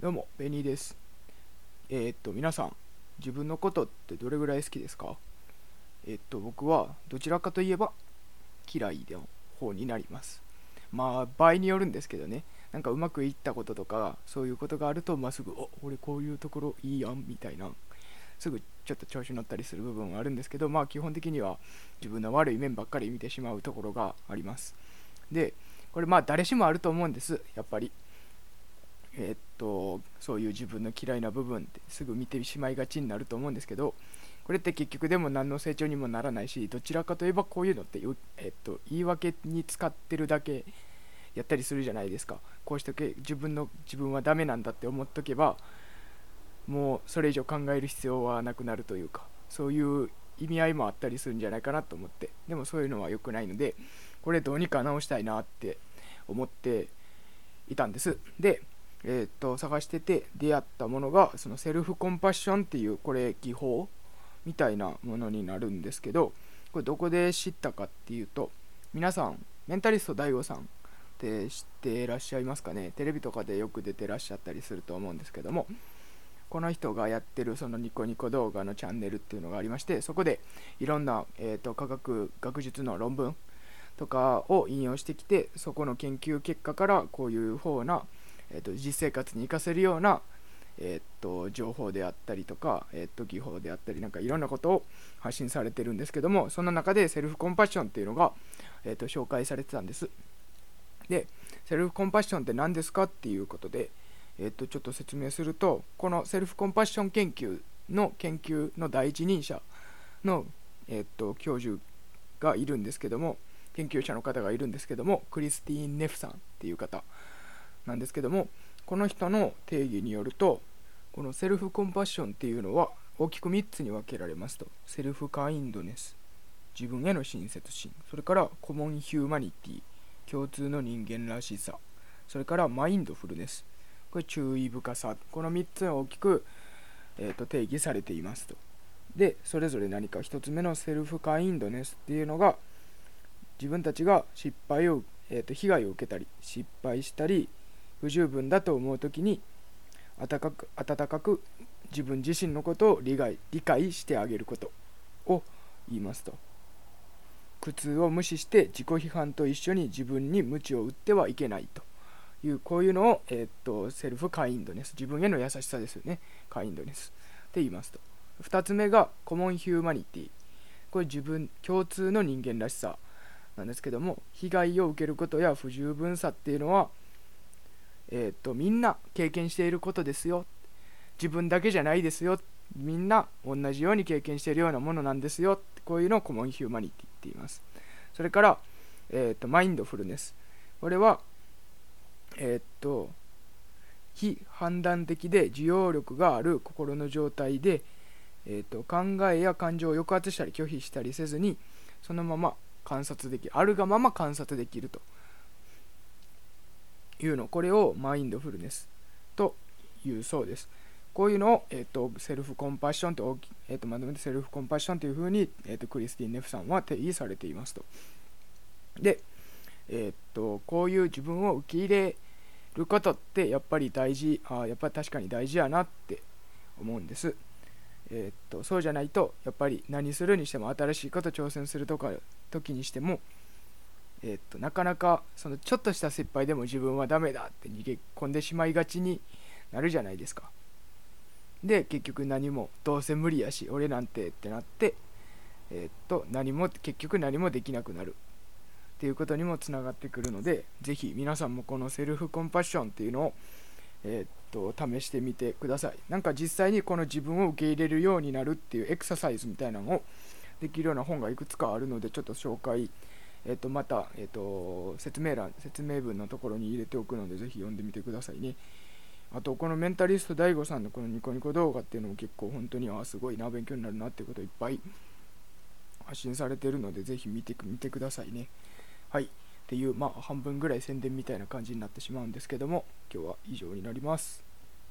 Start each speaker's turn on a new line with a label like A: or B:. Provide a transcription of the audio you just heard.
A: どうも、ベニーです。えーっと、皆さん、自分のことってどれぐらい好きですか？えーっと、僕はどちらかといえば嫌いの方になります。まあ、場合によるんですけどね、なんかうまくいったこととか、そういうことがあると、まあ、すぐ、お俺こういうところいいやん、みたいな、すぐちょっと調子乗ったりする部分はあるんですけど、まあ、基本的には自分の悪い面ばっかり見てしまうところがあります。で、これまあ、誰しもあると思うんです、やっぱり。えーっとそういう自分の嫌いな部分ってすぐ見てしまいがちになると思うんですけどこれって結局でも何の成長にもならないしどちらかといえばこういうのって、えーっと言い訳に使ってるだけやったりするじゃないですか。こうしとけ自分の自分はダメなんだって思っとけばもうそれ以上考える必要はなくなるというかそういう意味合いもあったりするんじゃないかなと思ってでもそういうのは良くないのでこれどうにか直したいなって思っていたんです。でえー、と探してて出会ったものがそのセルフコンパッションっていうこれ技法みたいなものになるんですけどこれどこで知ったかっていうと皆さんメンタリスト DAIGO さんって知ってらっしゃいますかね？テレビとかでよく出てらっしゃったりすると思うんですけどもこの人がやってるそのニコニコ動画のチャンネルっていうのがありましてそこでいろんな、えー、と科学学術の論文とかを引用してきてそこの研究結果からこういう方なえーと、実生活に生かせるような、えーと、情報であったりとか、えーと、技法であったりなんかいろんなことを発信されてるんですけどもその中でセルフコンパッションっていうのが、えー、と紹介されてたんです。でセルフコンパッションって何ですかっていうことで、えー、とちょっと説明するとこのセルフコンパッション研究の研究の第一人者の、えー、と教授がいるんですけども研究者の方がいるんですけどもクリスティーン・ネフさんっていう方なんですけどもこの人の定義によるとこのセルフコンパッションっていうのは大きく3つに分けられますと。セルフカインドネス。自分への親切心。それからコモンヒューマニティ。共通の人間らしさ。それからマインドフルネス。これ注意深さ。この3つが大きく、えー、と定義されていますと。でそれぞれ何か1つ目のセルフカインドネスっていうのが自分たちが失敗を、えー、と被害を受けたり失敗したり不十分だと思う時に温かく温かく自分自身のことを理解理解してあげることを言いますと。苦痛を無視して自己批判と一緒に自分に鞭を打ってはいけないと。いうこういうのを、えー、っとセルフカインドネス。自分への優しさですよね。カインドネス。って言いますと。2つ目がコモンヒューマニティ。これ自分共通の人間らしさなんですけども被害を受けることや不十分さっていうのはえーと、みんな経験していることですよ。自分だけじゃないですよ。みんな同じように経験しているようなものなんですよ。こういうのをコモンヒューマニティって言います。それから、えーと、マインドフルネス。これはえっ、ー、と非判断的で受容力がある心の状態で、えーと、考えや感情を抑圧したり拒否したりせずにそのまま観察できあるがまま観察できると。いうのこれをマインドフルネスというそうです。こういうのを、えーと、セルフコンパッションと,、えーと、まとめてセルフコンパッションというふうに、えーと、クリスティン・ネフさんは定義されていますと。で、えー、とこういう自分を受け入れることってやっぱり大事あやっぱり確かに大事やなって思うんです。えー、とそうじゃないとやっぱり何するにしても新しいこと挑戦するとか時にしてもえ、っとなかなかそのちょっとした失敗でも自分はダメだって逃げ込んでしまいがちになるじゃないですか。で結局何もどうせ無理やし俺なんてってなってえー、っと何も結局何もできなくなるっていうことにもつながってくるので是非皆さんもこのセルフコンパッションっていうのをえー、っと試してみてくださいなんか実際にこの自分を受け入れるようになるっていうエクササイズみたいなのをできるような本がいくつかあるのでちょっと紹介えっと、また、えっと、説明欄、説明文のところに入れておくので、ぜひ読んでみてくださいね。あと、このメンタリスト DAIGO さんのこのニコニコ動画っていうのも結構本当に、ああすごいな、勉強になるなっていうこといっぱい発信されてるので、ぜひ見て見てくださいね。はい。っていう、まあ、半分ぐらい宣伝みたいな感じになってしまうんですけども、今日は以上になります。